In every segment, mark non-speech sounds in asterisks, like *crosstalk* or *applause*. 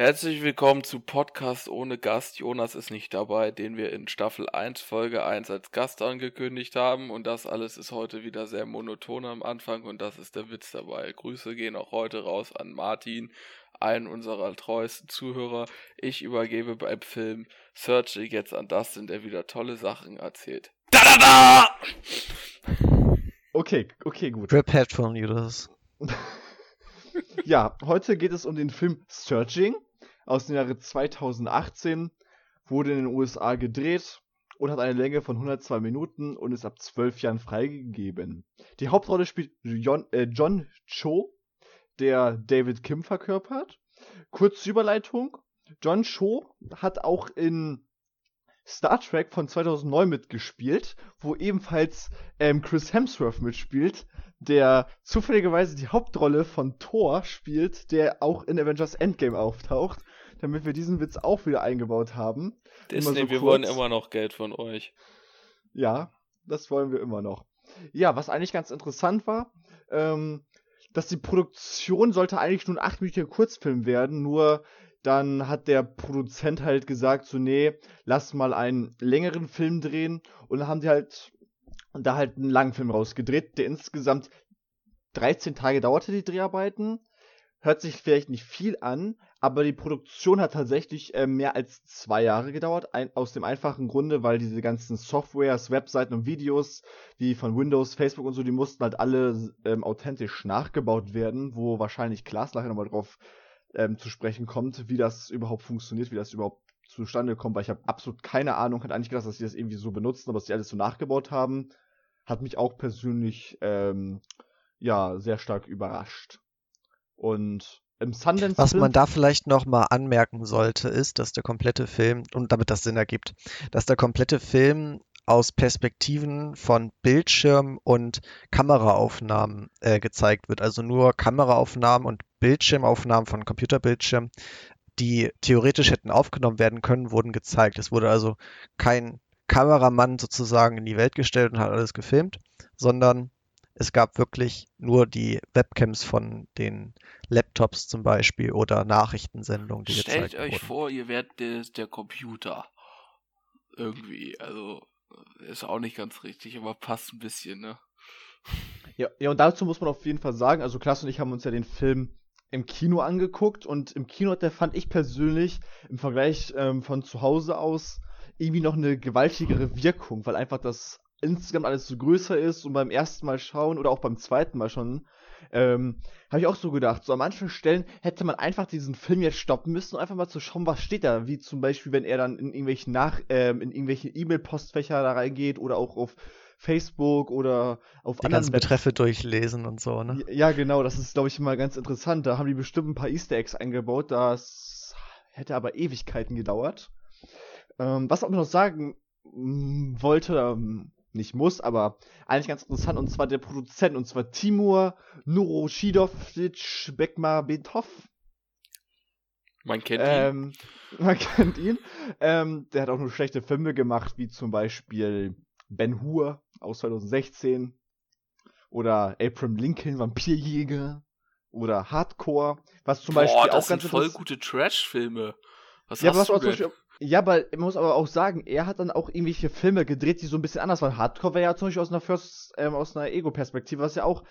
Herzlich willkommen zu Podcast ohne Gast. Jonas ist nicht dabei, den wir in Staffel 1, Folge 1 als Gast angekündigt haben. Und das alles ist heute wieder sehr monoton am Anfang und das ist der Witz dabei. Grüße gehen auch heute raus an Martin, einen unserer treuesten Zuhörer. Ich übergebe beim Film Searching jetzt an Dustin, der wieder tolle Sachen erzählt. Da da da! Okay, okay, gut. Rip Headphone Judas. *laughs* ja, heute geht es um den Film Searching aus dem Jahre 2018. Wurde in den USA gedreht und hat eine Länge von 102 Minuten und ist ab 12 Jahren freigegeben. Die Hauptrolle spielt John, äh, John Cho, der David Kim verkörpert. Kurze Überleitung. John Cho hat auch in Star Trek von 2009 mitgespielt, wo ebenfalls ähm, Chris Hemsworth mitspielt, der zufälligerweise die Hauptrolle von Thor spielt, der auch in Avengers Endgame auftaucht, damit wir diesen Witz auch wieder eingebaut haben. Disney, so wir wollen immer noch Geld von euch. Ja, das wollen wir immer noch. Ja, was eigentlich ganz interessant war, ähm, dass die Produktion sollte eigentlich nur ein 8-minütiger Kurzfilm werden, nur dann hat der Produzent halt gesagt, so, nee, lass mal einen längeren Film drehen. Und dann haben die halt da halt einen langen Film rausgedreht, der insgesamt 13 Tage dauerte, die Dreharbeiten. Hört sich vielleicht nicht viel an, aber die Produktion hat tatsächlich äh, mehr als zwei Jahre gedauert. Ein, aus dem einfachen Grunde, weil diese ganzen Softwares, Webseiten und Videos, wie von Windows, Facebook und so, die mussten halt alle ähm, authentisch nachgebaut werden, wo wahrscheinlich Klaas nachher nochmal drauf ähm, zu sprechen kommt, wie das überhaupt funktioniert, wie das überhaupt zustande kommt, weil ich habe absolut keine Ahnung, hatte eigentlich gedacht, dass sie das irgendwie so benutzen, aber dass sie alles so nachgebaut haben, hat mich auch persönlich ähm, ja sehr stark überrascht. Und im Sundance Was man da vielleicht noch mal anmerken sollte, ist, dass der komplette Film und damit das Sinn ergibt, dass der komplette Film aus Perspektiven von Bildschirm und Kameraaufnahmen äh, gezeigt wird. Also nur Kameraaufnahmen und Bildschirmaufnahmen von Computerbildschirm, die theoretisch hätten aufgenommen werden können, wurden gezeigt. Es wurde also kein Kameramann sozusagen in die Welt gestellt und hat alles gefilmt, sondern es gab wirklich nur die Webcams von den Laptops zum Beispiel oder Nachrichtensendungen, die Stellt gezeigt euch wurden. vor, ihr werdet der, der Computer. Irgendwie, also ist auch nicht ganz richtig, aber passt ein bisschen, ne? Ja, ja, und dazu muss man auf jeden Fall sagen, also Klaas und ich haben uns ja den Film im Kino angeguckt und im Kino der fand ich persönlich im Vergleich ähm, von zu Hause aus irgendwie noch eine gewaltigere Wirkung, weil einfach das insgesamt alles so größer ist und beim ersten Mal schauen oder auch beim zweiten Mal schon, ähm, habe ich auch so gedacht, so an manchen Stellen hätte man einfach diesen Film jetzt stoppen müssen, um einfach mal zu schauen, was steht da, wie zum Beispiel, wenn er dann in irgendwelchen Nach, ähm, in irgendwelche E-Mail-Postfächer da reingeht oder auch auf Facebook oder auf Die anderen ganzen Betreffe durchlesen und so, ne? ja, genau, das ist, glaube ich, immer ganz interessant. Da haben die bestimmt ein paar Easter Eggs eingebaut. Das hätte aber Ewigkeiten gedauert. Ähm, was auch noch sagen mm, wollte, ähm, nicht muss, aber eigentlich ganz interessant, und zwar der Produzent, und zwar Timur Nuroshidovic Bekmambetov. Man kennt ihn. Ähm, *laughs* man kennt ihn. Ähm, der hat auch nur schlechte Filme gemacht, wie zum Beispiel Ben Hur aus 2016 oder Abraham Lincoln Vampirjäger oder Hardcore, was zum Boah, Beispiel auch ganz sind voll gute Trash-Filme. Was ja, hast was du denn? Beispiel, ja, aber man muss aber auch sagen, er hat dann auch irgendwelche Filme gedreht, die so ein bisschen anders waren. Hardcore wäre ja zum Beispiel aus einer First, ähm, aus einer Ego-Perspektive, was ja auch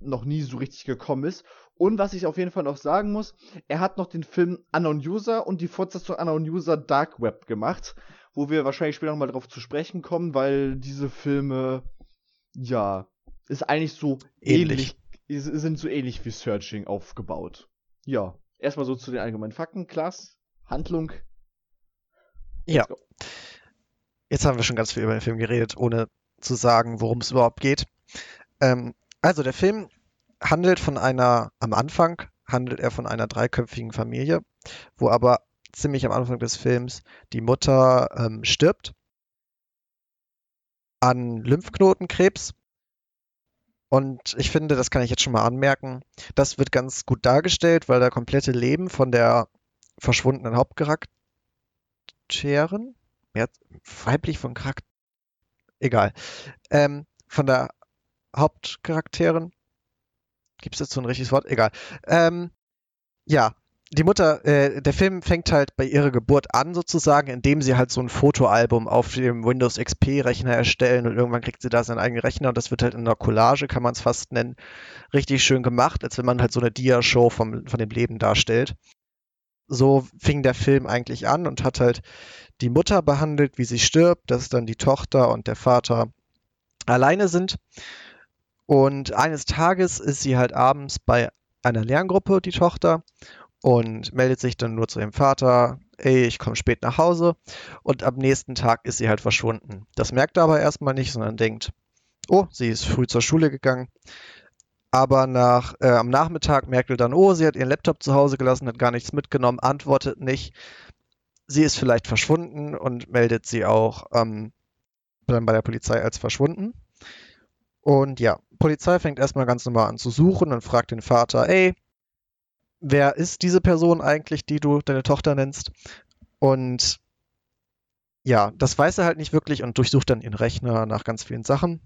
noch nie so richtig gekommen ist. Und was ich auf jeden Fall noch sagen muss, er hat noch den Film Unknown User und die Fortsetzung Unknown User Dark Web gemacht, wo wir wahrscheinlich später nochmal drauf zu sprechen kommen, weil diese Filme, ja, ist eigentlich so Ähnlich. ähnlich, sind so ähnlich wie Searching aufgebaut. Ja, erstmal so zu den allgemeinen Fakten. Klaas, Handlung. Ja. Jetzt haben wir schon ganz viel über den Film geredet, ohne zu sagen, worum es überhaupt geht. Ähm, also der Film handelt von einer, am Anfang handelt er von einer dreiköpfigen Familie, wo aber ziemlich am Anfang des Films die Mutter ähm, stirbt an Lymphknotenkrebs. Und ich finde, das kann ich jetzt schon mal anmerken, das wird ganz gut dargestellt, weil der komplette Leben von der verschwundenen Hauptcharakterin, mehr, weiblich von Charakter, egal, ähm, von der Hauptcharakterin, gibt es so ein richtiges Wort? Egal. Ähm, ja, die Mutter, äh, der Film fängt halt bei ihrer Geburt an sozusagen, indem sie halt so ein Fotoalbum auf dem Windows XP-Rechner erstellen und irgendwann kriegt sie da seinen eigenen Rechner und das wird halt in einer Collage, kann man es fast nennen, richtig schön gemacht, als wenn man halt so eine Dia-Show von dem Leben darstellt. So fing der Film eigentlich an und hat halt die Mutter behandelt, wie sie stirbt, dass dann die Tochter und der Vater alleine sind. Und eines Tages ist sie halt abends bei einer Lerngruppe, die Tochter, und meldet sich dann nur zu ihrem Vater, ey, ich komme spät nach Hause. Und am nächsten Tag ist sie halt verschwunden. Das merkt er aber erstmal nicht, sondern denkt, oh, sie ist früh zur Schule gegangen. Aber nach, äh, am Nachmittag merkt er dann, oh, sie hat ihren Laptop zu Hause gelassen, hat gar nichts mitgenommen, antwortet nicht. Sie ist vielleicht verschwunden und meldet sie auch ähm, dann bei der Polizei als verschwunden. Und ja, Polizei fängt erstmal ganz normal an zu suchen und fragt den Vater, ey, wer ist diese Person eigentlich, die du deine Tochter nennst? Und ja, das weiß er halt nicht wirklich und durchsucht dann ihren Rechner nach ganz vielen Sachen.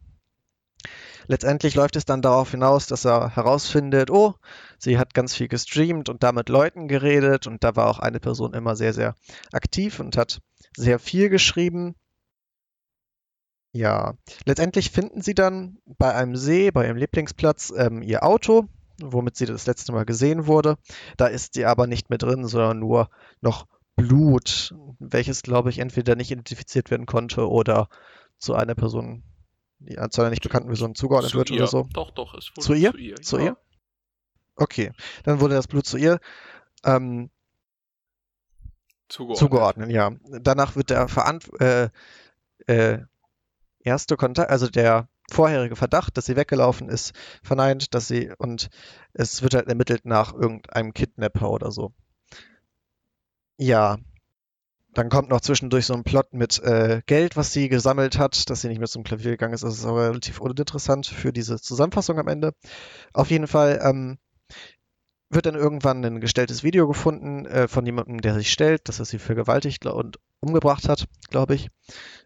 Letztendlich läuft es dann darauf hinaus, dass er herausfindet, oh, sie hat ganz viel gestreamt und damit Leuten geredet und da war auch eine Person immer sehr, sehr aktiv und hat sehr viel geschrieben. Ja, letztendlich finden sie dann bei einem See, bei ihrem Lieblingsplatz, ähm, ihr Auto womit sie das letzte Mal gesehen wurde. Da ist sie aber nicht mehr drin, sondern nur noch Blut, welches, glaube ich, entweder nicht identifiziert werden konnte oder zu einer Person, die zu einer nicht bekannten Person zugeordnet Zu wird ihr. oder so. Doch, doch, es wurde Zu ihr? Zu ihr, Zu ja. ihr? Okay, dann wurde das Blut zu ihr ähm, Zugeordnet. zugeordnet, ja. Danach wird der Verant äh, äh, erste Kontakt, also der vorherige Verdacht, dass sie weggelaufen ist, verneint, dass sie und es wird halt ermittelt nach irgendeinem Kidnapper oder so. Ja. Dann kommt noch zwischendurch so ein Plot mit äh, Geld, was sie gesammelt hat, dass sie nicht mehr zum Klavier gegangen ist. Das ist aber relativ uninteressant für diese Zusammenfassung am Ende. Auf jeden Fall ähm, wird dann irgendwann ein gestelltes Video gefunden äh, von jemandem, der sich stellt, dass er sie vergewaltigt und umgebracht hat, glaube ich.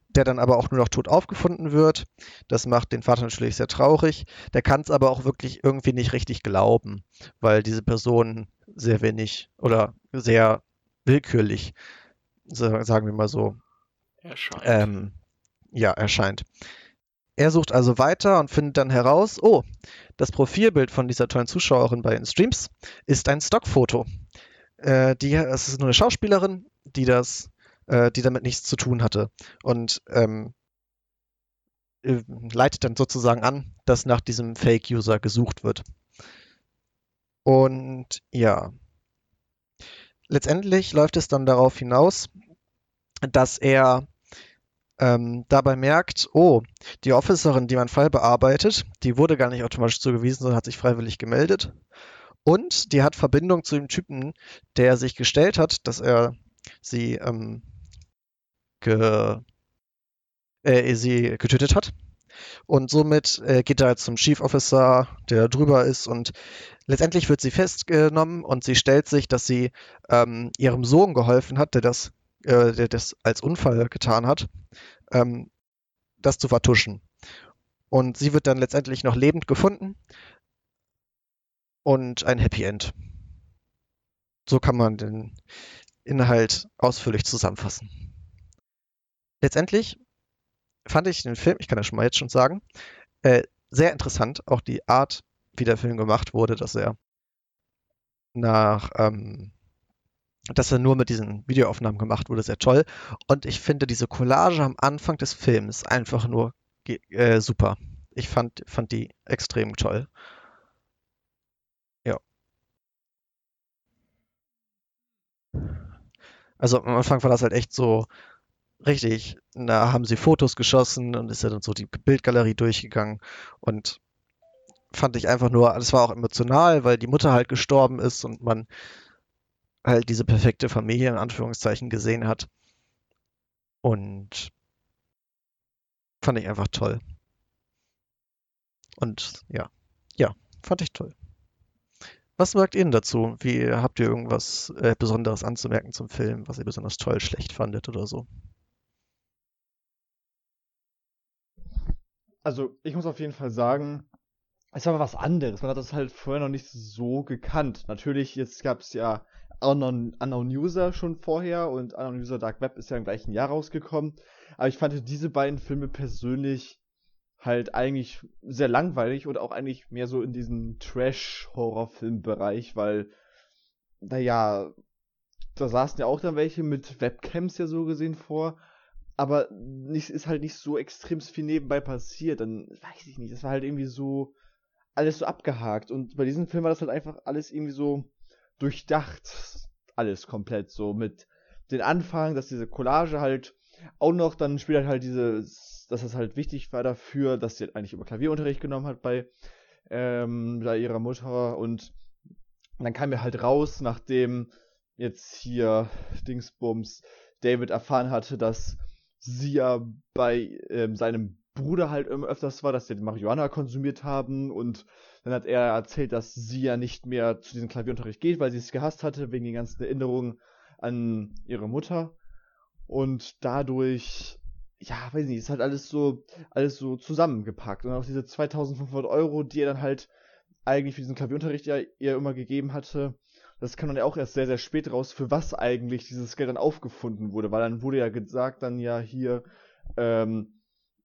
Der dann aber auch nur noch tot aufgefunden wird. Das macht den Vater natürlich sehr traurig. Der kann es aber auch wirklich irgendwie nicht richtig glauben, weil diese Person sehr wenig oder sehr willkürlich, sagen wir mal so, Erscheint. ähm, ja, erscheint. Er sucht also weiter und findet dann heraus, oh, das Profilbild von dieser tollen Zuschauerin bei den Streams ist ein Stockfoto. Äh, die, es ist nur eine Schauspielerin, die das, äh, die damit nichts zu tun hatte. Und ähm, äh, leitet dann sozusagen an, dass nach diesem Fake-User gesucht wird. Und ja, letztendlich läuft es dann darauf hinaus, dass er ähm, dabei merkt, oh, die Officerin, die meinen Fall bearbeitet, die wurde gar nicht automatisch zugewiesen, sondern hat sich freiwillig gemeldet. Und die hat Verbindung zu dem Typen, der sich gestellt hat, dass er sie, ähm, ge äh, sie getötet hat. Und somit äh, geht er jetzt zum Chief Officer, der drüber ist, und letztendlich wird sie festgenommen und sie stellt sich, dass sie ähm, ihrem Sohn geholfen hat, der das, äh, der das als Unfall getan hat, ähm, das zu vertuschen. Und sie wird dann letztendlich noch lebend gefunden und ein Happy End. So kann man den Inhalt ausführlich zusammenfassen. Letztendlich fand ich den Film, ich kann das schon mal jetzt schon sagen, äh, sehr interessant. Auch die Art, wie der Film gemacht wurde, dass er nach, ähm, dass er nur mit diesen Videoaufnahmen gemacht wurde, sehr toll. Und ich finde diese Collage am Anfang des Films einfach nur äh, super. Ich fand, fand die extrem toll. Ja. Also am Anfang war das halt echt so richtig. Da haben sie Fotos geschossen und ist ja dann so die Bildgalerie durchgegangen und fand ich einfach nur, das war auch emotional, weil die Mutter halt gestorben ist und man halt diese perfekte Familie in Anführungszeichen gesehen hat. Und fand ich einfach toll. Und ja, ja, fand ich toll. Was sagt ihr dazu? Wie habt ihr irgendwas äh, Besonderes anzumerken zum Film, was ihr besonders toll, schlecht fandet oder so? Also, ich muss auf jeden Fall sagen, es war was anderes. Man hat das halt vorher noch nicht so gekannt. Natürlich, jetzt gab es ja Unknown, Unknown User schon vorher und Unknown User Dark Web ist ja im gleichen Jahr rausgekommen. Aber ich fand diese beiden Filme persönlich halt eigentlich sehr langweilig und auch eigentlich mehr so in diesen Trash-Horrorfilm-Bereich, weil, naja, da saßen ja auch dann welche mit Webcams ja so gesehen vor, aber nicht, ist halt nicht so extrem viel nebenbei passiert. Dann weiß ich nicht, das war halt irgendwie so alles so abgehakt. Und bei diesem Film war das halt einfach alles irgendwie so durchdacht. Alles komplett so mit den Anfang, dass diese Collage halt auch noch dann später halt diese, dass das halt wichtig war dafür, dass sie halt eigentlich über Klavierunterricht genommen hat bei, ähm, bei ihrer Mutter und dann kam er halt raus, nachdem jetzt hier Dingsbums David erfahren hatte, dass sie ja bei ähm, seinem Bruder halt immer öfters war, dass sie Marihuana konsumiert haben und dann hat er erzählt, dass sie ja nicht mehr zu diesem Klavierunterricht geht, weil sie es gehasst hatte, wegen den ganzen Erinnerungen an ihre Mutter. Und dadurch, ja, weiß nicht, ist halt alles so, alles so zusammengepackt. Und auch diese 2500 Euro, die er dann halt eigentlich für diesen Klavierunterricht ja ihr immer gegeben hatte, das kann man ja auch erst sehr, sehr spät raus, für was eigentlich dieses Geld dann aufgefunden wurde, weil dann wurde ja gesagt, dann ja hier, ähm,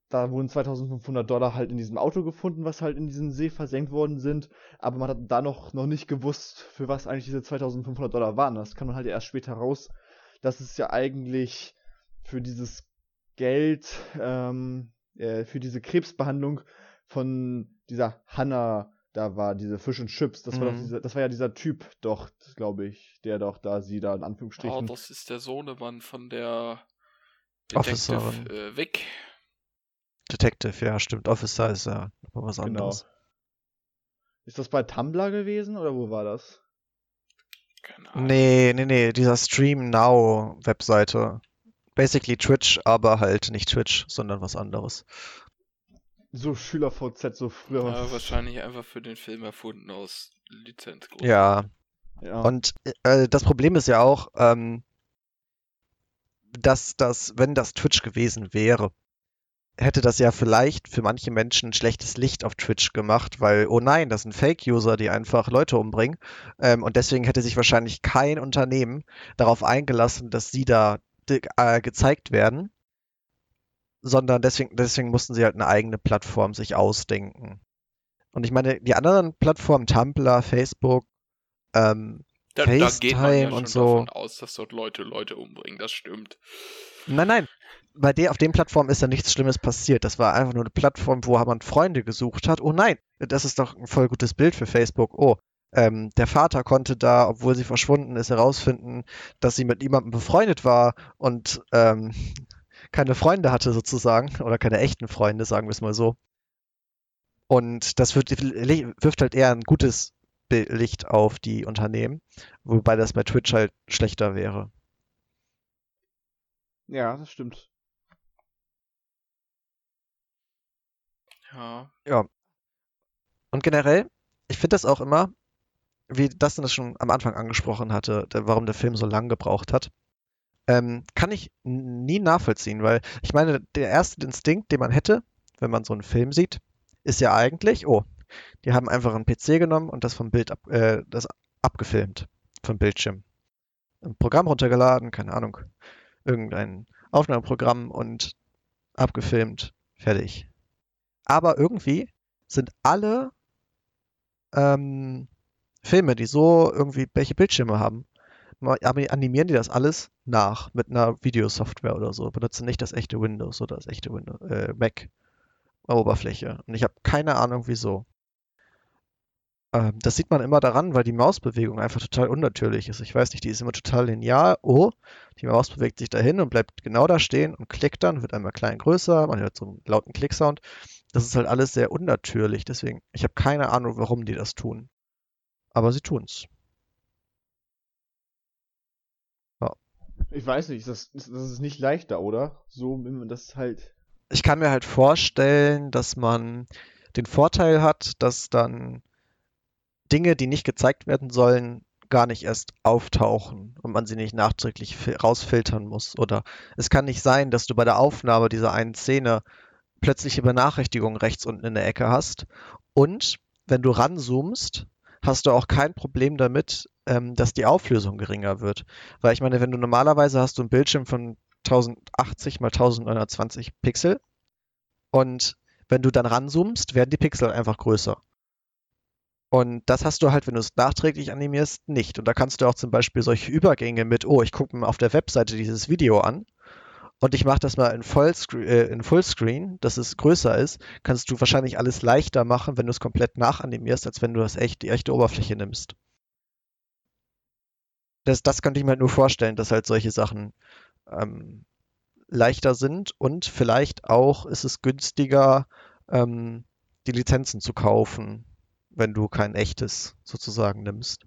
da wurden 2500 Dollar halt in diesem Auto gefunden, was halt in diesem See versenkt worden sind, aber man hat da noch, noch nicht gewusst, für was eigentlich diese 2500 Dollar waren. Das kann man halt erst später raus, dass es ja eigentlich für dieses Geld, ähm, äh, für diese Krebsbehandlung von dieser Hannah da war, diese Fish and Chips, das, mhm. war doch mhm. dieser, das war ja dieser Typ doch, glaube ich, der doch da sie da in Anführungsstrichen. Oh, das ist der Sohnemann von der Detective äh, Wick. Detective, ja, stimmt. Officer ist ja was genau. anderes. Genau. Ist das bei Tumblr gewesen oder wo war das? Keine Ahnung. Nee, nee, nee, dieser Stream Now Webseite. Basically Twitch, aber halt nicht Twitch, sondern was anderes so Schüler-VZ so früher. Ja, wahrscheinlich einfach für den Film erfunden aus Lizenzgründen. Ja. ja. Und äh, das Problem ist ja auch, ähm, dass das, wenn das Twitch gewesen wäre, hätte das ja vielleicht für manche Menschen ein schlechtes Licht auf Twitch gemacht, weil, oh nein, das sind Fake-User, die einfach Leute umbringen. Ähm, und deswegen hätte sich wahrscheinlich kein Unternehmen darauf eingelassen, dass sie da äh, gezeigt werden sondern deswegen, deswegen mussten sie halt eine eigene Plattform sich ausdenken. Und ich meine, die anderen Plattformen, Tumblr, Facebook, ähm, da, FaceTime da geht man ja und so. davon aus, dass dort Leute Leute umbringen, das stimmt. Nein, nein. Bei der, auf den Plattformen ist ja nichts Schlimmes passiert. Das war einfach nur eine Plattform, wo man Freunde gesucht hat. Oh nein, das ist doch ein voll gutes Bild für Facebook. Oh, ähm, der Vater konnte da, obwohl sie verschwunden ist, herausfinden, dass sie mit jemandem befreundet war und ähm, keine Freunde hatte sozusagen, oder keine echten Freunde, sagen wir es mal so. Und das wird, wirft halt eher ein gutes Licht auf die Unternehmen, wobei das bei Twitch halt schlechter wäre. Ja, das stimmt. Ja. Ja. Und generell, ich finde das auch immer, wie Dustin das schon am Anfang angesprochen hatte, der, warum der Film so lang gebraucht hat ähm, kann ich nie nachvollziehen, weil ich meine, der erste Instinkt, den man hätte, wenn man so einen Film sieht, ist ja eigentlich, oh, die haben einfach einen PC genommen und das vom Bild ab, äh, das abgefilmt vom Bildschirm. Ein Programm runtergeladen, keine Ahnung, irgendein Aufnahmeprogramm und abgefilmt, fertig. Aber irgendwie sind alle ähm, Filme, die so irgendwie welche Bildschirme haben, animieren die das alles nach mit einer Videosoftware oder so. Benutzen nicht das echte Windows oder das echte Windows, äh, Mac Oberfläche. Und ich habe keine Ahnung wieso. Ähm, das sieht man immer daran, weil die Mausbewegung einfach total unnatürlich ist. Ich weiß nicht, die ist immer total linear. Oh, die Maus bewegt sich dahin und bleibt genau da stehen und klickt dann, wird einmal klein größer, man hört so einen lauten Klicksound. Das ist halt alles sehr unnatürlich. Deswegen, ich habe keine Ahnung, warum die das tun. Aber sie tun's. Ich weiß nicht, das, das ist nicht leichter, oder? So, wenn man das halt. Ich kann mir halt vorstellen, dass man den Vorteil hat, dass dann Dinge, die nicht gezeigt werden sollen, gar nicht erst auftauchen und man sie nicht nachträglich rausfiltern muss. Oder es kann nicht sein, dass du bei der Aufnahme dieser einen Szene plötzliche Benachrichtigungen rechts unten in der Ecke hast. Und wenn du ranzoomst, hast du auch kein Problem damit, ähm, dass die Auflösung geringer wird. Weil ich meine, wenn du normalerweise hast du einen Bildschirm von 1080 mal 1920 Pixel und wenn du dann ranzoomst, werden die Pixel einfach größer. Und das hast du halt, wenn du es nachträglich animierst, nicht. Und da kannst du auch zum Beispiel solche Übergänge mit, oh, ich gucke mir auf der Webseite dieses Video an und ich mache das mal in, Vollscreen, äh, in Fullscreen, dass es größer ist, kannst du wahrscheinlich alles leichter machen, wenn du es komplett nachanimierst, als wenn du das echt, die echte Oberfläche nimmst. Das, das könnte ich mir halt nur vorstellen, dass halt solche Sachen ähm, leichter sind und vielleicht auch ist es günstiger, ähm, die Lizenzen zu kaufen, wenn du kein echtes sozusagen nimmst.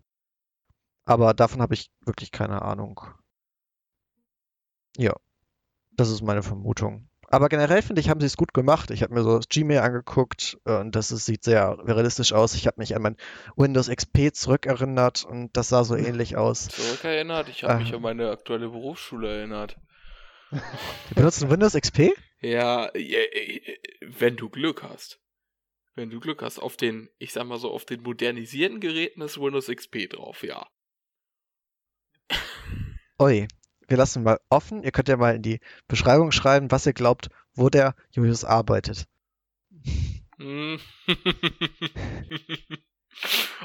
Aber davon habe ich wirklich keine Ahnung. Ja, das ist meine Vermutung. Aber generell finde ich, haben sie es gut gemacht. Ich habe mir so das Gmail angeguckt und das ist, sieht sehr realistisch aus. Ich habe mich an mein Windows XP zurückerinnert und das sah so *laughs* ähnlich aus. Zurückerinnert? Ich habe äh, mich an meine aktuelle Berufsschule erinnert. Die benutzen Windows XP? Ja, wenn du Glück hast. Wenn du Glück hast, auf den, ich sag mal so, auf den modernisierten Geräten ist Windows XP drauf, ja. Oi, wir lassen mal offen. Ihr könnt ja mal in die Beschreibung schreiben, was ihr glaubt, wo der Julius arbeitet. Hm. *laughs*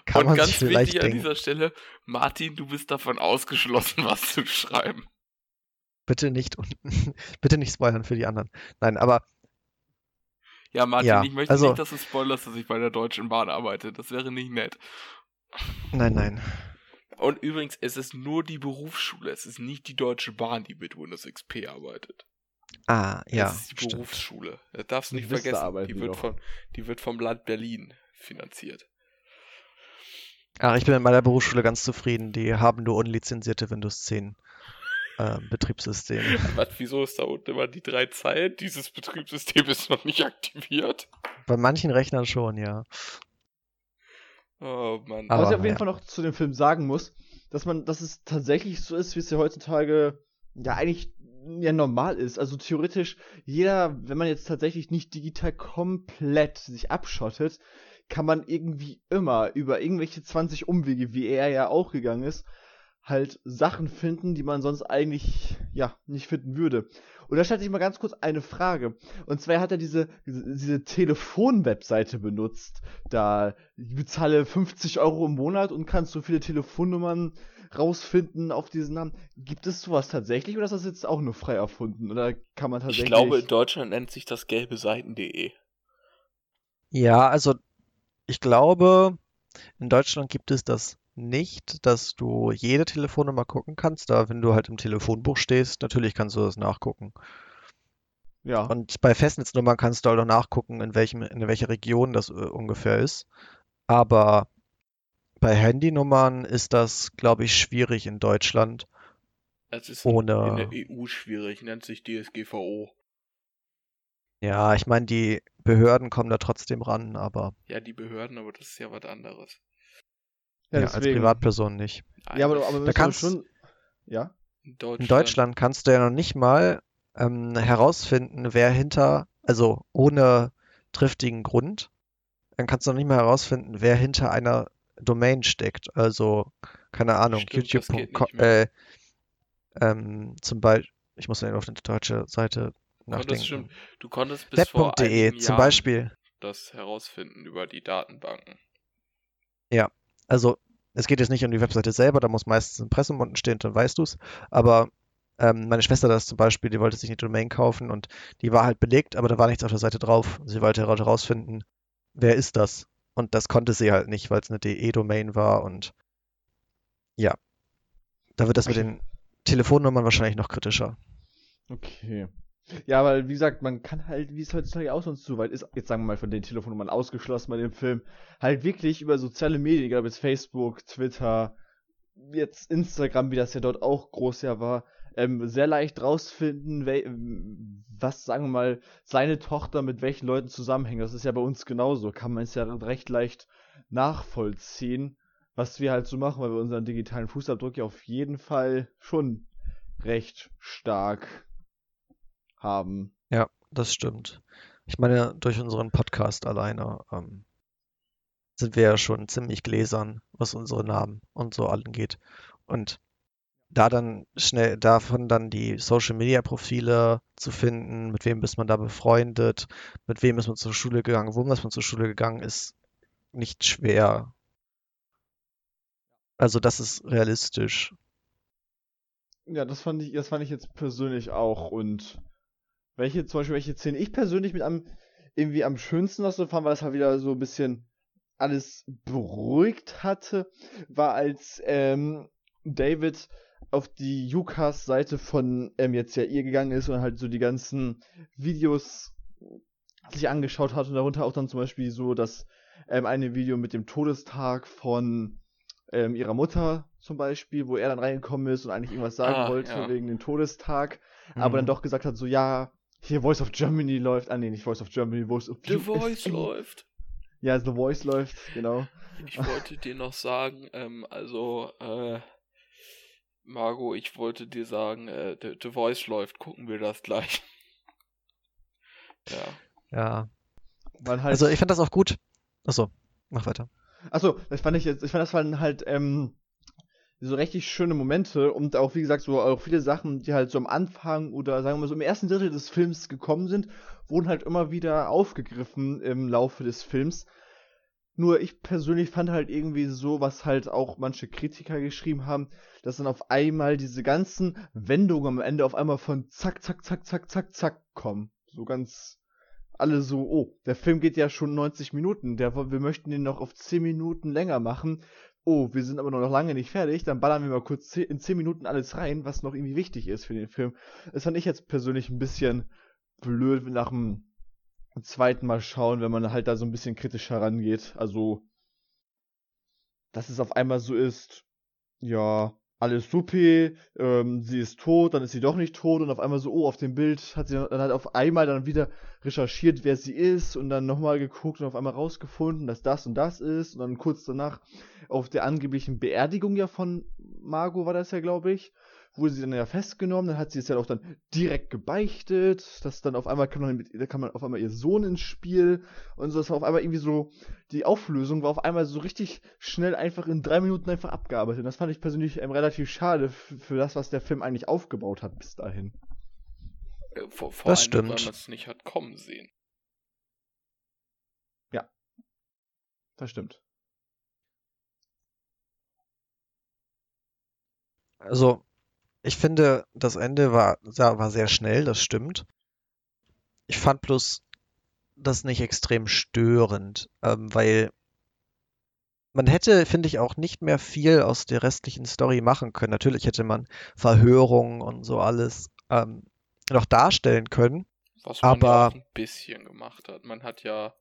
Kann Und ganz wichtig denken. an dieser Stelle, Martin, du bist davon ausgeschlossen, *laughs* was zu schreiben. Bitte nicht, *laughs* bitte nicht spoilern für die anderen. Nein, aber. Ja, Martin, ja, ich möchte also, nicht, dass du spoilerst, dass ich bei der Deutschen Bahn arbeite. Das wäre nicht nett. Nein, nein. Und übrigens, es ist nur die Berufsschule, es ist nicht die Deutsche Bahn, die mit Windows XP arbeitet. Ah, ja. Es ist die stimmt. Berufsschule. Das darfst du nicht vergessen. Die wird, von, die wird vom Land Berlin finanziert. Ach, ich bin mit meiner Berufsschule ganz zufrieden. Die haben nur unlizenzierte Windows 10 äh, Betriebssysteme. *laughs* Was, wieso ist da unten immer die drei Zeilen? Dieses Betriebssystem ist noch nicht aktiviert. Bei manchen Rechnern schon, ja. Oh Mann. Aber was ich auf jeden Fall noch zu dem Film sagen muss, dass man, dass es tatsächlich so ist, wie es ja heutzutage ja eigentlich ja normal ist. Also theoretisch, jeder, wenn man jetzt tatsächlich nicht digital komplett sich abschottet, kann man irgendwie immer über irgendwelche 20 Umwege, wie er ja auch gegangen ist, halt Sachen finden, die man sonst eigentlich ja nicht finden würde. Und da stellt sich mal ganz kurz eine Frage. Und zwar hat er diese, diese Telefon-Webseite benutzt. Da ich bezahle 50 Euro im Monat und kannst so viele Telefonnummern rausfinden auf diesen Namen. Gibt es sowas tatsächlich oder ist das jetzt auch nur frei erfunden? Oder kann man tatsächlich. Ich glaube, in Deutschland nennt sich das gelbe Seiten.de. Ja, also ich glaube, in Deutschland gibt es das nicht, dass du jede Telefonnummer gucken kannst, da wenn du halt im Telefonbuch stehst, natürlich kannst du das nachgucken. Ja. Und bei Festnetznummern kannst du halt auch nachgucken, in welchem, in welcher Region das äh, ungefähr ist. Aber bei Handynummern ist das, glaube ich, schwierig in Deutschland. Es ist ohne... in der EU schwierig, nennt sich DSGVO. Ja, ich meine, die Behörden kommen da trotzdem ran, aber. Ja, die Behörden, aber das ist ja was anderes. Ja, ja als Privatperson nicht. Ja, aber, aber da kannst, schon. Ja? In Deutschland. in Deutschland kannst du ja noch nicht mal ähm, herausfinden, wer hinter, also ohne triftigen Grund, dann kannst du noch nicht mal herausfinden, wer hinter einer Domain steckt. Also, keine Ahnung, YouTube.com, äh, ähm, zum Beispiel, ich muss ja auf die deutsche Seite nachdenken. Schon, du konntest bis Web.de zum Beispiel das herausfinden über die Datenbanken. Ja, also es geht jetzt nicht um die Webseite selber, da muss meistens ein Impressum unten stehen, dann weißt du es. Aber ähm, meine Schwester das zum Beispiel, die wollte sich eine Domain kaufen und die war halt belegt, aber da war nichts auf der Seite drauf. Sie wollte herausfinden, wer ist das? Und das konnte sie halt nicht, weil es eine DE-Domain war und ja. Da wird das mit den Telefonnummern wahrscheinlich noch kritischer. Okay. Ja, weil, wie gesagt, man kann halt, wie es heutzutage auch sonst so weit ist, jetzt sagen wir mal von den Telefonnummern ausgeschlossen bei dem Film, halt wirklich über soziale Medien, egal ob jetzt Facebook, Twitter, jetzt Instagram, wie das ja dort auch groß ja war, ähm, sehr leicht rausfinden, was, sagen wir mal, seine Tochter mit welchen Leuten zusammenhängt. Das ist ja bei uns genauso, kann man es ja recht leicht nachvollziehen, was wir halt so machen, weil wir unseren digitalen Fußabdruck ja auf jeden Fall schon recht stark haben. Ja, das stimmt. Ich meine, durch unseren Podcast alleine ähm, sind wir ja schon ziemlich gläsern, was unsere Namen und so angeht. Und da dann schnell davon dann die Social Media Profile zu finden, mit wem ist man da befreundet, mit wem ist man zur Schule gegangen, wo ist man zur Schule gegangen, ist nicht schwer. Also das ist realistisch. Ja, das fand ich, das fand ich jetzt persönlich auch. Und welche, zum Beispiel, welche Szene ich persönlich mit am, irgendwie am schönsten was so fand, weil das halt wieder so ein bisschen alles beruhigt hatte, war als ähm, David auf die Yukas Seite von ähm, jetzt ja ihr gegangen ist und halt so die ganzen Videos sich angeschaut hat und darunter auch dann zum Beispiel so das ähm, eine Video mit dem Todestag von ähm, ihrer Mutter zum Beispiel, wo er dann reingekommen ist und eigentlich irgendwas sagen ah, wollte ja. wegen dem Todestag, mhm. aber dann doch gesagt hat, so ja, hier Voice of Germany läuft, ah nee, nicht Voice of Germany, Voice of The Voice läuft. Ja, The Voice läuft, genau. Ich wollte dir noch sagen, ähm, also, äh, Margot, ich wollte dir sagen, äh, The, The Voice läuft, gucken wir das gleich. *laughs* ja. Ja. Halt also ich fand das auch gut. Achso, mach weiter. Achso, das fand ich jetzt, ich fand das halt, ähm, so richtig schöne Momente und auch, wie gesagt, so auch viele Sachen, die halt so am Anfang oder sagen wir mal so im ersten Drittel des Films gekommen sind, wurden halt immer wieder aufgegriffen im Laufe des Films. Nur ich persönlich fand halt irgendwie so, was halt auch manche Kritiker geschrieben haben, dass dann auf einmal diese ganzen Wendungen am Ende auf einmal von zack, zack, zack, zack, zack, zack kommen. So ganz alle so, oh, der Film geht ja schon 90 Minuten, der, wir möchten den noch auf 10 Minuten länger machen. Oh, wir sind aber noch lange nicht fertig, dann ballern wir mal kurz in 10 Minuten alles rein, was noch irgendwie wichtig ist für den Film. Das fand ich jetzt persönlich ein bisschen blöd nach dem zweiten Mal schauen, wenn man halt da so ein bisschen kritisch herangeht. Also, dass es auf einmal so ist, ja, alles supi, ähm, sie ist tot, dann ist sie doch nicht tot und auf einmal so, oh, auf dem Bild hat sie dann halt auf einmal dann wieder recherchiert, wer sie ist und dann nochmal geguckt und auf einmal rausgefunden, dass das und das ist und dann kurz danach auf der angeblichen Beerdigung ja von Margot war das ja, glaube ich, wurde sie dann ja festgenommen, dann hat sie es ja auch dann direkt gebeichtet, dass dann auf einmal kam man, mit, da kam man auf einmal ihr Sohn ins Spiel und so, das war auf einmal irgendwie so, die Auflösung war auf einmal so richtig schnell einfach in drei Minuten einfach abgearbeitet. Und das fand ich persönlich ähm, relativ schade für das, was der Film eigentlich aufgebaut hat bis dahin. Äh, vor, vor das allem, stimmt. weil man es nicht hat kommen sehen. Ja. Das stimmt. Also, ich finde, das Ende war, war sehr schnell, das stimmt. Ich fand bloß das nicht extrem störend, ähm, weil man hätte, finde ich, auch nicht mehr viel aus der restlichen Story machen können. Natürlich hätte man Verhörungen und so alles ähm, noch darstellen können. Was man aber ja auch ein bisschen gemacht hat. Man hat ja,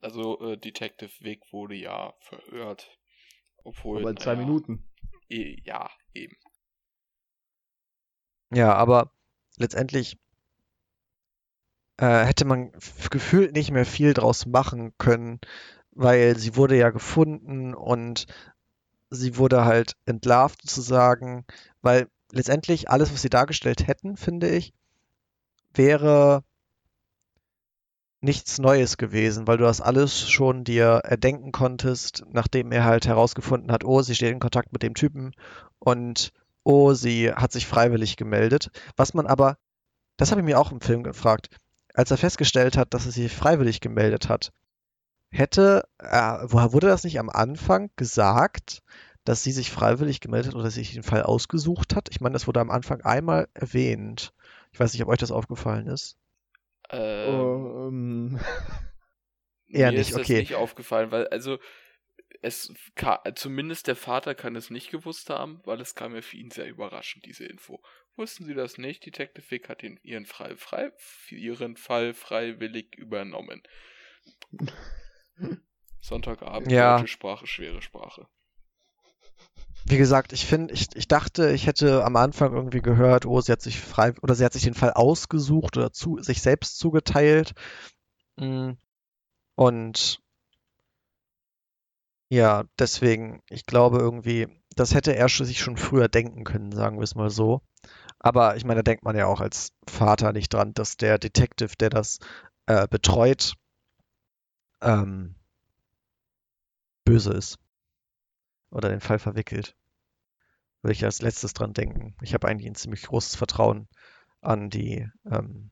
also äh, Detective Vic wurde ja verhört. Obwohl. Aber in zwei ja, Minuten. Eh, ja, eben. Ja, aber letztendlich äh, hätte man gefühlt nicht mehr viel draus machen können, weil sie wurde ja gefunden und sie wurde halt entlarvt sozusagen, weil letztendlich alles, was sie dargestellt hätten, finde ich, wäre nichts Neues gewesen, weil du das alles schon dir erdenken konntest, nachdem er halt herausgefunden hat, oh, sie steht in Kontakt mit dem Typen und oh, sie hat sich freiwillig gemeldet. Was man aber, das habe ich mir auch im Film gefragt, als er festgestellt hat, dass er sich freiwillig gemeldet hat, hätte, äh, wurde das nicht am Anfang gesagt, dass sie sich freiwillig gemeldet hat oder sich den Fall ausgesucht hat? Ich meine, das wurde am Anfang einmal erwähnt. Ich weiß nicht, ob euch das aufgefallen ist. Ähm, *laughs* um. Eher mir nicht, ist okay. das nicht aufgefallen, weil, also, es zumindest der Vater kann es nicht gewusst haben, weil es kam ja für ihn sehr überraschend, diese Info. Wussten Sie das nicht? Detective Vic hat ihn, ihren, frei, frei, ihren Fall freiwillig übernommen. *laughs* Sonntagabend, ja. deutsche Sprache, schwere Sprache. Wie gesagt, ich finde, ich, ich dachte, ich hätte am Anfang irgendwie gehört, oh, sie hat sich frei oder sie hat sich den Fall ausgesucht oder zu, sich selbst zugeteilt. Mm. Und ja, deswegen, ich glaube irgendwie, das hätte er sich schon früher denken können, sagen wir es mal so. Aber ich meine, da denkt man ja auch als Vater nicht dran, dass der Detective, der das äh, betreut, ähm, böse ist. Oder den Fall verwickelt. Würde ich als letztes dran denken. Ich habe eigentlich ein ziemlich großes Vertrauen an die ähm,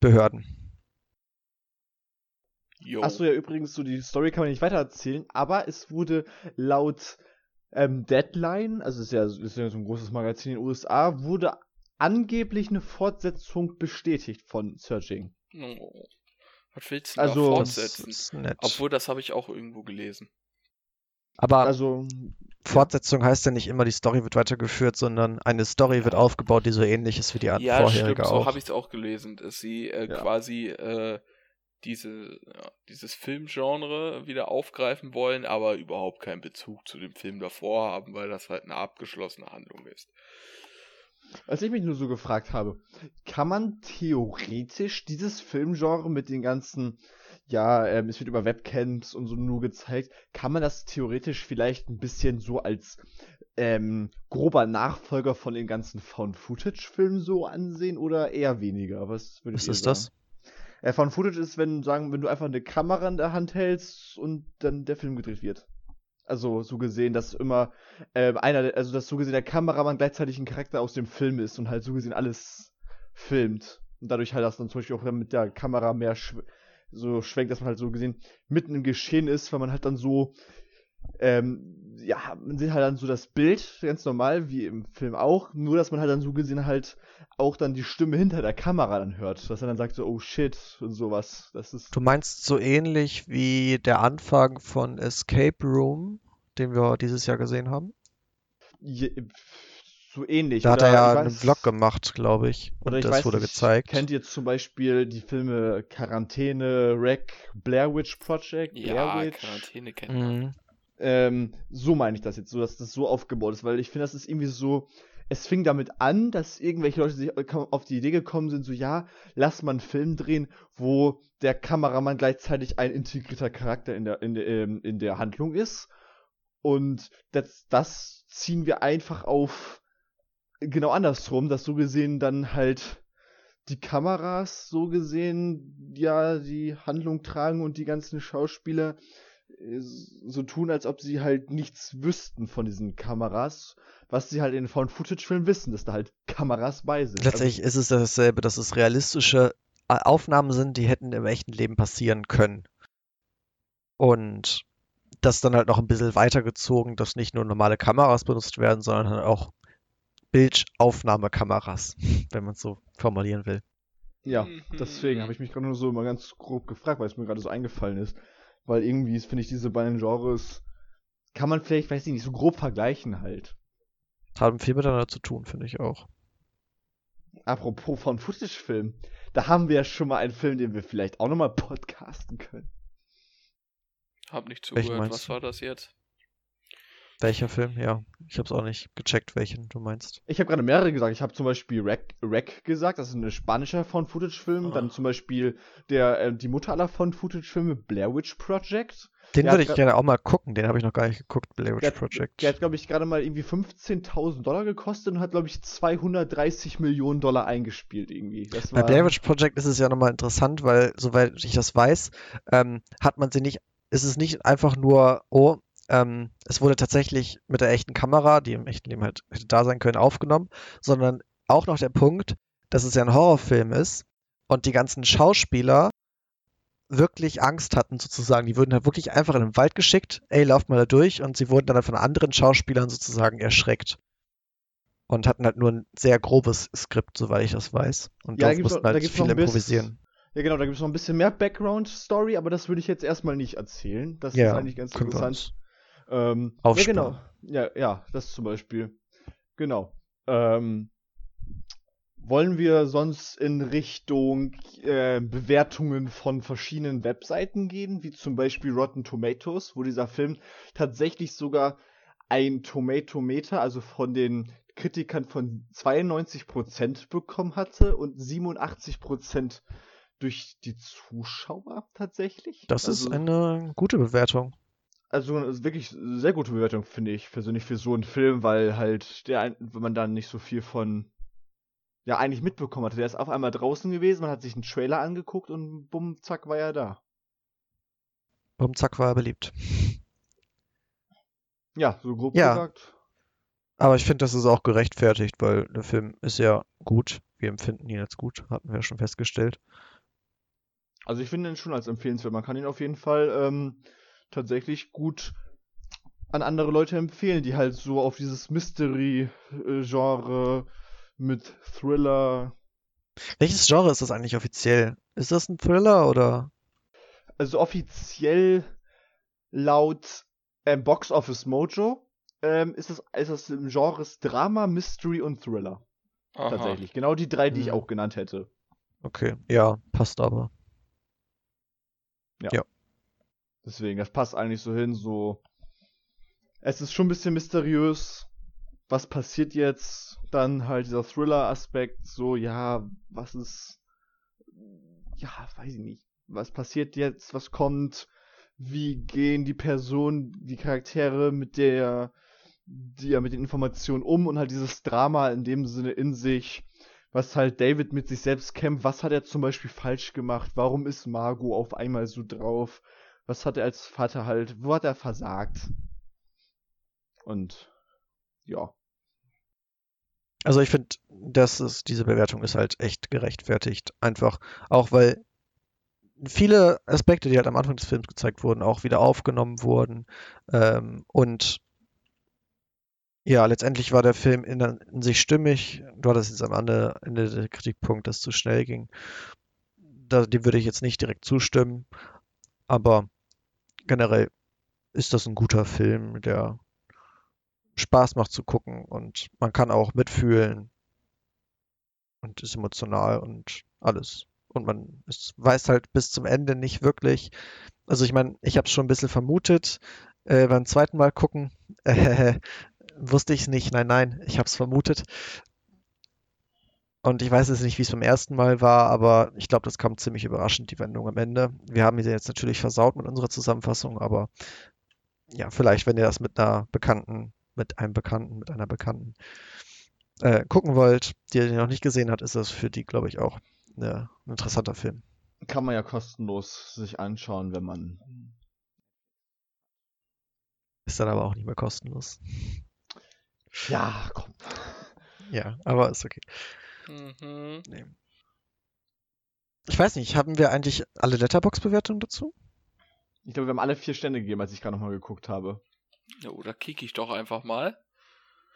Behörden. Achso, ja, übrigens, so die Story kann man nicht weiter erzählen, aber es wurde laut ähm, Deadline, also ist ja, ist ja so ein großes Magazin in den USA, wurde angeblich eine Fortsetzung bestätigt von Searching. Oh. Was willst du also, da fortsetzen? Das Obwohl, das habe ich auch irgendwo gelesen. Aber also, Fortsetzung ja. heißt ja nicht immer, die Story wird weitergeführt, sondern eine Story wird aufgebaut, die so ähnlich ist wie die ja, vorherige stimmt, auch. so habe ich es auch gelesen, dass sie äh, ja. quasi äh, diese, ja, dieses Filmgenre wieder aufgreifen wollen, aber überhaupt keinen Bezug zu dem Film davor haben, weil das halt eine abgeschlossene Handlung ist. Was ich mich nur so gefragt habe, kann man theoretisch dieses Filmgenre mit den ganzen, ja, ähm, es wird über Webcams und so nur gezeigt, kann man das theoretisch vielleicht ein bisschen so als ähm, grober Nachfolger von den ganzen Found-Footage-Filmen so ansehen oder eher weniger? Was, Was ist sagen? das? Äh, Found Footage ist, wenn sagen, wenn du einfach eine Kamera in der Hand hältst und dann der Film gedreht wird. Also so gesehen, dass immer äh, einer, also dass so gesehen der Kameramann gleichzeitig ein Charakter aus dem Film ist und halt so gesehen alles filmt. Und dadurch halt das dann zum Beispiel auch mit der Kamera mehr schw so schwenkt, dass man halt so gesehen mitten im Geschehen ist, weil man halt dann so ähm, ja, man sieht halt dann so das Bild, ganz normal, wie im Film auch, nur dass man halt dann so gesehen halt auch dann die Stimme hinter der Kamera dann hört, dass er dann sagt so, oh shit und sowas. Das ist du meinst so ähnlich wie der Anfang von Escape Room, den wir dieses Jahr gesehen haben? Je, so ähnlich. Da hat er ja weiß, einen Vlog gemacht, glaube ich. Und ich das weiß, wurde gezeigt. Kennt ihr zum Beispiel die Filme Quarantäne, Wreck, Blair Witch Project? Blair ja, Witch? Quarantäne kennt man. Mhm. Ähm, so meine ich das jetzt, so dass das so aufgebaut ist, weil ich finde, das ist irgendwie so. Es fing damit an, dass irgendwelche Leute sich auf die Idee gekommen sind, so ja, lass mal einen Film drehen, wo der Kameramann gleichzeitig ein integrierter Charakter in der, in ähm, in der Handlung ist. Und das, das ziehen wir einfach auf genau andersrum, dass so gesehen dann halt die Kameras so gesehen ja die Handlung tragen und die ganzen Schauspieler so tun, als ob sie halt nichts wüssten von diesen Kameras, was sie halt in Found-Footage-Filmen wissen, dass da halt Kameras bei sind. Letztlich also, ist es dasselbe, dass es realistische äh, Aufnahmen sind, die hätten im echten Leben passieren können. Und das dann halt noch ein bisschen weitergezogen, dass nicht nur normale Kameras benutzt werden, sondern halt auch Bildaufnahmekameras, *laughs* wenn man es so formulieren will. Ja, mhm. deswegen habe ich mich gerade nur so mal ganz grob gefragt, weil es mir gerade so eingefallen ist weil irgendwie finde ich diese beiden Genres kann man vielleicht, weiß ich nicht, so grob vergleichen halt. Haben viel miteinander zu tun, finde ich auch. Apropos von Footage-Film, da haben wir ja schon mal einen Film, den wir vielleicht auch nochmal podcasten können. Hab nicht zugehört, was war das jetzt? Welcher Film? Ja, ich habe es auch nicht gecheckt, welchen du meinst. Ich habe gerade mehrere gesagt. Ich habe zum Beispiel Rec, Rec gesagt, das ist ein spanischer Found-Footage-Film. Ah. Dann zum Beispiel der, äh, die Mutter aller Found-Footage-Filme, Blair Witch Project. Den würde ich gerne auch mal gucken, den habe ich noch gar nicht geguckt, Blair Witch der, Project. Der hat, glaube ich, gerade mal irgendwie 15.000 Dollar gekostet und hat, glaube ich, 230 Millionen Dollar eingespielt irgendwie. Das. Bei Blair Witch Project ist es ja nochmal interessant, weil, soweit ich das weiß, ähm, hat man sie nicht, ist es nicht einfach nur, oh, ähm, es wurde tatsächlich mit der echten Kamera, die im echten Leben halt hätte da sein können, aufgenommen, sondern auch noch der Punkt, dass es ja ein Horrorfilm ist und die ganzen Schauspieler wirklich Angst hatten, sozusagen. Die wurden halt wirklich einfach in den Wald geschickt, ey, lauf mal da durch und sie wurden dann von anderen Schauspielern sozusagen erschreckt. Und hatten halt nur ein sehr grobes Skript, soweit ich das weiß. Und ja, dort mussten halt viel improvisieren. Ja, genau, da gibt es noch ein bisschen mehr Background-Story, aber das würde ich jetzt erstmal nicht erzählen. Das ja, ist eigentlich ganz interessant. Ähm, ja, genau. Ja, ja, das zum Beispiel. Genau. Ähm, wollen wir sonst in Richtung äh, Bewertungen von verschiedenen Webseiten gehen, wie zum Beispiel Rotten Tomatoes, wo dieser Film tatsächlich sogar ein Tomatometer, also von den Kritikern von 92% bekommen hatte und 87% durch die Zuschauer tatsächlich. Das also, ist eine gute Bewertung also wirklich sehr gute Bewertung, finde ich persönlich für so einen Film, weil halt der, wenn man dann nicht so viel von ja eigentlich mitbekommen hatte. Der ist auf einmal draußen gewesen, man hat sich einen Trailer angeguckt und bumm, zack, war er da. Rumzack war beliebt. Ja, so grob Ja. gesagt. Aber ich finde, das ist auch gerechtfertigt, weil der Film ist ja gut. Wir empfinden ihn als gut, hatten wir ja schon festgestellt. Also ich finde ihn schon als empfehlenswert. Man kann ihn auf jeden Fall ähm, tatsächlich gut an andere Leute empfehlen, die halt so auf dieses Mystery-Genre mit Thriller. Welches Genre ist das eigentlich offiziell? Ist das ein Thriller oder? Also offiziell laut ähm, Box Office Mojo ähm, ist, das, ist das im Genres Drama, Mystery und Thriller. Aha. Tatsächlich. Genau die drei, die ich Hm. auch genannt hätte. Okay, ja, passt aber. Deswegen, das passt eigentlich so hin, so. Es ist schon ein bisschen mysteriös. Was passiert jetzt? Dann halt dieser Thriller-Aspekt, so, ja, was ist. Ja, weiß ich nicht. Was passiert jetzt? Was kommt? Wie gehen die Personen, die Charaktere mit der. Die, ja, mit den Informationen um und halt dieses Drama in dem Sinne in sich, was halt David mit sich selbst kämpft. Was hat er zum Beispiel falsch gemacht? Warum ist Margot auf einmal so drauf? Was hat er als Vater halt, wo hat er versagt? Und ja, Also ich finde, dass es, diese Bewertung ist halt echt gerechtfertigt. Einfach auch, weil viele Aspekte, die halt am Anfang des Films gezeigt wurden, auch wieder aufgenommen wurden. Ähm, und ja, letztendlich war der Film in, in sich stimmig. Du hattest jetzt am Ende, Ende der Kritikpunkt, dass es zu schnell ging. Da, dem würde ich jetzt nicht direkt zustimmen. Aber generell ist das ein guter Film, der Spaß macht zu gucken und man kann auch mitfühlen und ist emotional und alles. Und man es weiß halt bis zum Ende nicht wirklich. Also ich meine, ich habe es schon ein bisschen vermutet. Äh, beim zweiten Mal gucken *laughs* äh, wusste ich es nicht. Nein, nein, ich habe es vermutet. Und ich weiß jetzt nicht, wie es beim ersten Mal war, aber ich glaube, das kam ziemlich überraschend, die Wendung am Ende. Wir haben sie jetzt natürlich versaut mit unserer Zusammenfassung, aber ja, vielleicht, wenn ihr das mit einer Bekannten, mit einem Bekannten, mit einer Bekannten äh, gucken wollt, die ihr noch nicht gesehen hat, ist das für die, glaube ich, auch eine, ein interessanter Film. kann man ja kostenlos sich anschauen, wenn man. Ist dann aber auch nicht mehr kostenlos. Ja, komm. Ja, aber ist okay. Mhm. Nee. Ich weiß nicht, haben wir eigentlich alle Letterbox-Bewertungen dazu? Ich glaube, wir haben alle vier Stände gegeben, als ich gerade nochmal geguckt habe. Ja, oder kicke ich doch einfach mal.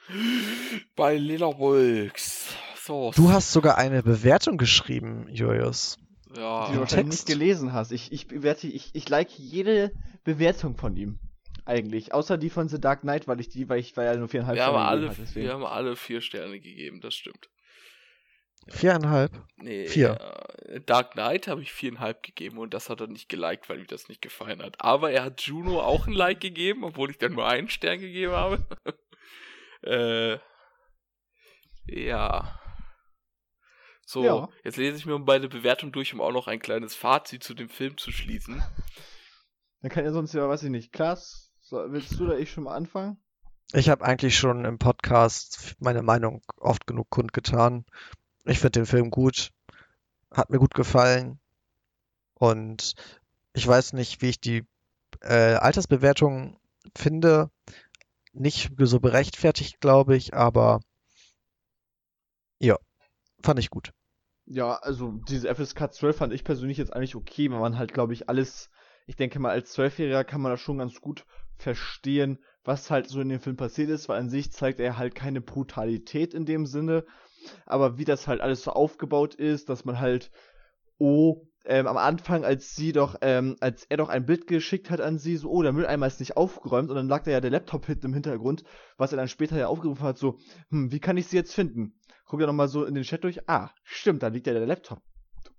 *gasps* Bei Letterboxd. So. Du hast sogar eine Bewertung geschrieben, Julius. Die Ja. du wahrscheinlich nicht gelesen hast. Ich, ich bewerte, ich, ich like jede Bewertung von ihm. Eigentlich. Außer die von The Dark Knight, weil ich die, weil ich, weil er nur viereinhalb Wir haben, Sterne alle, wir haben alle vier Sterne gegeben, das stimmt. Viereinhalb. Nee, Vier. äh, Dark Knight habe ich viereinhalb gegeben und das hat er nicht geliked, weil ihm das nicht gefallen hat. Aber er hat Juno auch ein Like gegeben, obwohl ich dann nur einen Stern gegeben habe. *laughs* äh, ja. So, Ja. jetzt lese ich mir beide Bewertungen durch, um auch noch ein kleines Fazit zu dem Film zu schließen. Dann kann ja sonst ja, weiß ich nicht. Klaas, so, willst du oder ich schon mal anfangen? Ich habe eigentlich schon im Podcast meine Meinung oft genug kundgetan. Ich finde den Film gut, hat mir gut gefallen und ich weiß nicht, wie ich die äh, Altersbewertung finde. Nicht so berechtfertigt, glaube ich, aber ja, fand ich gut. Ja, also diese FSK 12 fand ich persönlich jetzt eigentlich okay, weil man halt, glaube ich, alles, ich denke mal, als Zwölfjähriger kann man das schon ganz gut verstehen, was halt so in dem Film passiert ist, weil an sich zeigt er halt keine Brutalität in dem Sinne, aber wie das halt alles so aufgebaut ist, dass man halt, oh, ähm, am Anfang, als sie doch, ähm, als er doch ein Bild geschickt hat an sie, so, oh, der Mülleimer ist nicht aufgeräumt, und dann lag da ja der Laptop-Hit im Hintergrund, was er dann später ja aufgerufen hat, so, hm, wie kann ich sie jetzt finden? Guck ja nochmal so in den Chat durch, ah, stimmt, da liegt ja der Laptop.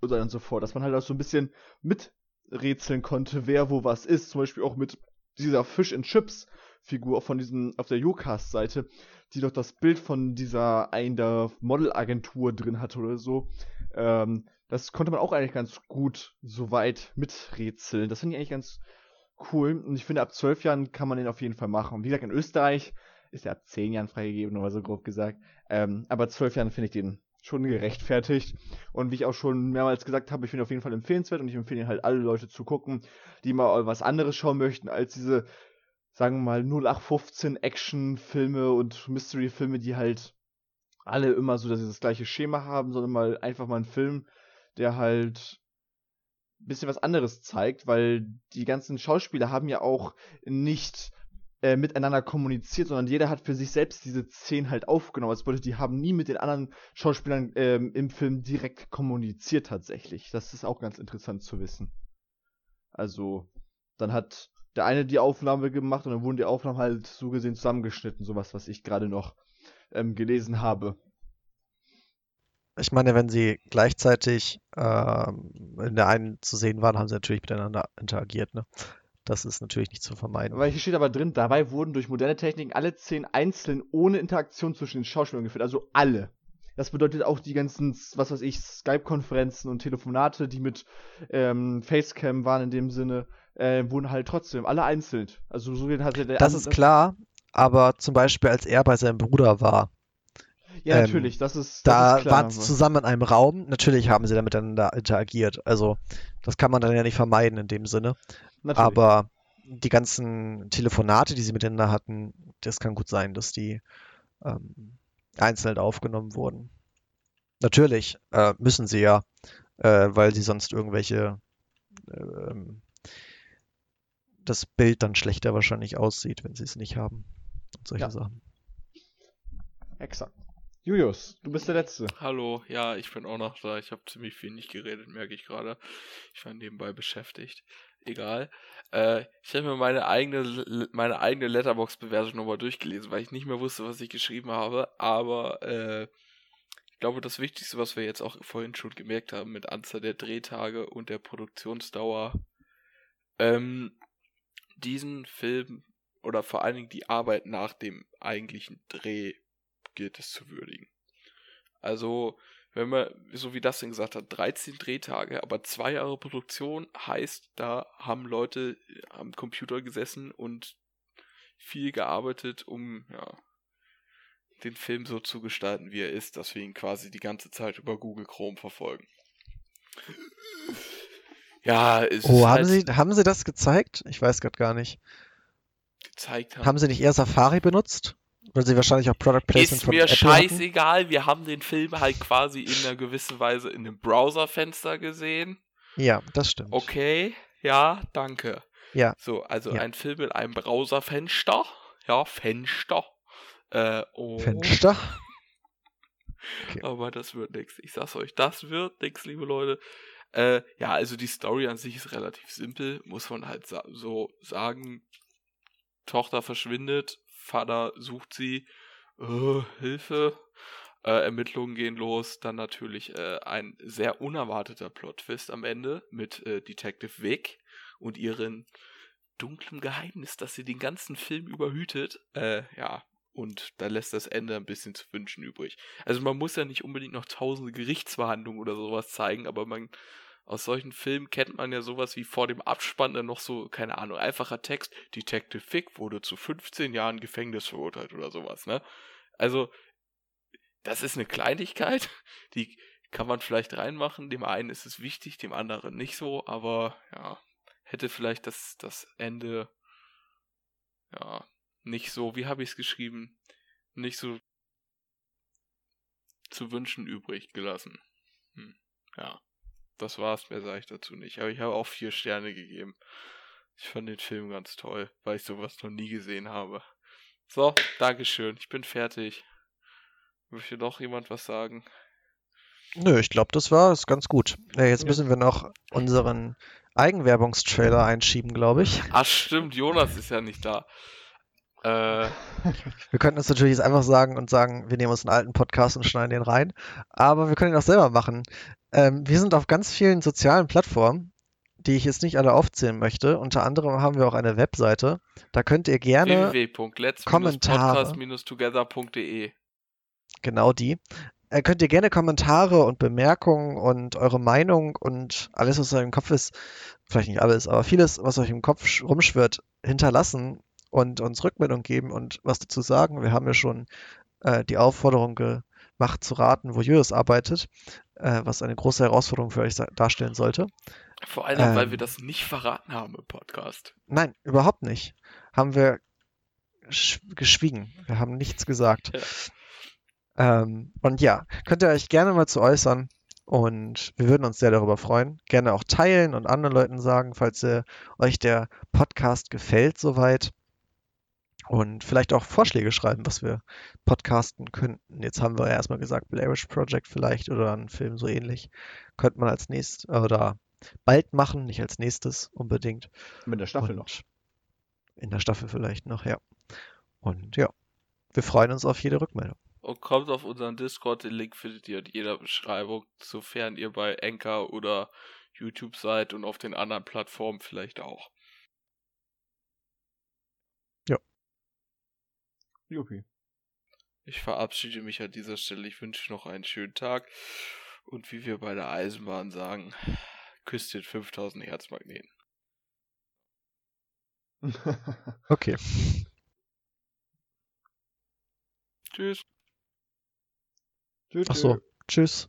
Und dann so vor, dass man halt auch so ein bisschen miträtseln konnte, wer wo was ist, zum Beispiel auch mit dieser Fish and Chips Figur von diesem, auf der Ucast-Seite, die doch das Bild von dieser einen der Modelagentur drin hatte oder so. Ähm, das konnte man auch eigentlich ganz gut soweit miträtseln. Das finde ich eigentlich ganz cool. Und ich finde, ab zwölf Jahren kann man den auf jeden Fall machen. Wie gesagt, in Österreich ist er ab zehn Jahren freigegeben, oder so grob gesagt. Ähm, aber zwölf Jahren finde ich den schon gerechtfertigt. Und wie ich auch schon mehrmals gesagt habe, ich finde auf jeden Fall empfehlenswert und ich empfehle halt alle Leute zu gucken, die mal was anderes schauen möchten als diese, sagen wir mal, 0815 Action-Filme und Mystery-Filme, die halt alle immer so dass sie das gleiche Schema haben, sondern mal einfach mal einen Film, der halt ein bisschen was anderes zeigt, weil die ganzen Schauspieler haben ja auch nicht äh, miteinander kommuniziert, sondern jeder hat für sich selbst diese Szenen halt aufgenommen. Das bedeutet, die haben nie mit den anderen Schauspielern ähm, im Film direkt kommuniziert tatsächlich. Das ist auch ganz interessant zu wissen. Also, dann hat der eine die Aufnahme gemacht und dann wurden die Aufnahmen halt so gesehen zusammengeschnitten, sowas, was ich gerade noch ähm, gelesen habe. Ich meine, wenn sie gleichzeitig äh, in der einen zu sehen waren, haben sie natürlich miteinander interagiert, ne? Das ist natürlich nicht zu vermeiden. Weil hier steht aber drin, dabei wurden durch moderne Techniken alle zehn einzeln ohne Interaktion zwischen den Schauspielern geführt. Also alle. Das bedeutet auch die ganzen, was weiß ich, Skype-Konferenzen und Telefonate, die mit ähm, Facecam waren in dem Sinne, äh, wurden halt trotzdem alle einzeln. Also so hatte der. Das ist klar, aber zum Beispiel als er bei seinem Bruder war. Ja, ähm, natürlich, das ist. Das da ist klar, waren sie zusammen in einem Raum. Natürlich haben sie da miteinander interagiert. Also, das kann man dann ja nicht vermeiden in dem Sinne. Natürlich. Aber die ganzen Telefonate, die sie miteinander hatten, das kann gut sein, dass die ähm, einzeln aufgenommen wurden. Natürlich äh, müssen sie ja, äh, weil sie sonst irgendwelche äh, das Bild dann schlechter wahrscheinlich aussieht, wenn sie es nicht haben. Und solche ja. Sachen. Exakt. Julius, du bist der Letzte. Hallo, ja, ich bin auch noch da. Ich habe ziemlich viel nicht geredet, merke ich gerade. Ich war nebenbei beschäftigt egal. Äh, ich habe mir meine eigene, meine eigene Letterbox-Bewertung nochmal durchgelesen, weil ich nicht mehr wusste, was ich geschrieben habe. Aber äh, ich glaube, das Wichtigste, was wir jetzt auch vorhin schon gemerkt haben, mit Anzahl der Drehtage und der Produktionsdauer, ähm, diesen Film oder vor allen Dingen die Arbeit nach dem eigentlichen Dreh gilt es zu würdigen. Also, wenn man, so wie das denn gesagt hat, 13 Drehtage, aber zwei Jahre Produktion heißt, da haben Leute am Computer gesessen und viel gearbeitet, um ja, den Film so zu gestalten, wie er ist, dass wir ihn quasi die ganze Zeit über Google Chrome verfolgen. Ja, es oh, haben, halt Sie, haben Sie das gezeigt? Ich weiß gerade gar nicht. Gezeigt haben. Haben Sie nicht eher Safari benutzt? Weil sie wahrscheinlich auch Product Placement Ist mir Apple scheißegal, hatten. wir haben den Film halt quasi in einer gewissen Weise in einem Browserfenster gesehen. Ja, das stimmt. Okay, ja, danke. Ja. So, also ja. ein Film in einem Browserfenster. Ja, Fenster. Äh, oh. Fenster? *laughs* Okay. Aber das wird nichts. Ich sag's euch, das wird nichts, liebe Leute. Äh, ja, also die Story an sich ist relativ simpel, muss man halt sa so sagen. Tochter verschwindet, Vater sucht sie, äh, Hilfe, äh, Ermittlungen gehen los, dann natürlich äh, ein sehr unerwarteter Plot-Twist am Ende mit äh, Detective Vic und ihren dunklen Geheimnis, das sie den ganzen Film überhütet. Äh, ja, und da lässt das Ende ein bisschen zu wünschen übrig. Also man muss ja nicht unbedingt noch tausende Gerichtsverhandlungen oder sowas zeigen, aber man aus solchen Filmen kennt man ja sowas wie vor dem Abspann dann noch so, keine Ahnung, einfacher Text, Detective Fick wurde zu 15 Jahren Gefängnis verurteilt oder sowas, ne? Also, das ist eine Kleinigkeit, *laughs* die kann man vielleicht reinmachen, dem einen ist es wichtig, dem anderen nicht so, aber ja, hätte vielleicht das, das Ende, ja, nicht so, wie habe ich es geschrieben, nicht so zu wünschen übrig gelassen. Hm, ja. Das war's, mehr sage ich dazu nicht. Aber ich habe auch vier Sterne gegeben. Ich fand den Film ganz toll, weil ich sowas noch nie gesehen habe. So, Dankeschön. Ich bin fertig. Möchte noch jemand was sagen? Nö, ich glaube, das war es ganz gut. Ja, jetzt ja. müssen wir noch unseren Eigenwerbungstrailer einschieben, glaube ich. Ach stimmt, Jonas ist ja nicht da. Äh, *laughs* wir könnten uns natürlich jetzt einfach sagen und sagen, wir nehmen uns einen alten Podcast und schneiden den rein. Aber wir können ihn auch selber machen. Ähm, wir sind auf ganz vielen sozialen Plattformen, die ich jetzt nicht alle aufzählen möchte. Unter anderem haben wir auch eine Webseite. Da könnt ihr gerne Kommentare. together.de Genau die. Äh, könnt ihr gerne Kommentare und Bemerkungen und eure Meinung und alles, was euch im Kopf ist, vielleicht nicht alles, aber vieles, was euch im Kopf rumschwirrt, hinterlassen und uns Rückmeldung geben und was dazu sagen. Wir haben ja schon äh, die Aufforderung macht zu raten, wo Julius arbeitet, äh, was eine große Herausforderung für euch darstellen sollte. Vor allem, ähm, weil wir das nicht verraten haben im Podcast. Nein, überhaupt nicht. Haben wir geschwiegen. Wir haben nichts gesagt. Ja. Ähm, und ja, könnt ihr euch gerne mal zu äußern. Und wir würden uns sehr darüber freuen. Gerne auch teilen und anderen Leuten sagen, falls ihr, euch der Podcast gefällt soweit. Und vielleicht auch Vorschläge schreiben, was wir podcasten könnten. Jetzt haben wir ja erstmal gesagt, Blair Project vielleicht oder ein Film so ähnlich. Könnte man als nächstes oder bald machen, nicht als nächstes unbedingt. Mit der Staffel Und noch. In der Staffel vielleicht noch, ja. Und ja, wir freuen uns auf jede Rückmeldung. Und kommt auf unseren Discord, den Link findet ihr in jeder Beschreibung, sofern ihr bei Anchor oder YouTube seid und auf den anderen Plattformen vielleicht auch. Juppie. Ich verabschiede mich an dieser Stelle. Ich wünsche noch einen schönen Tag. Und wie wir bei der Eisenbahn sagen, küsst den 5000 Herzmagneten. *laughs* okay. Tschüss. Ach so, tschüss.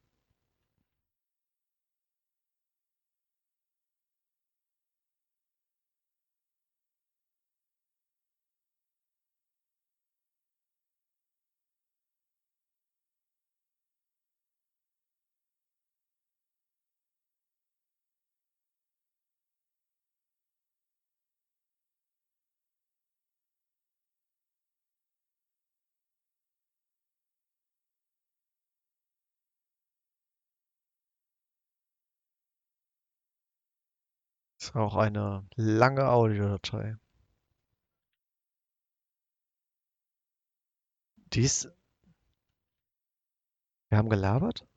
ist auch eine lange Audiodatei. Dies. Wir haben gelabert?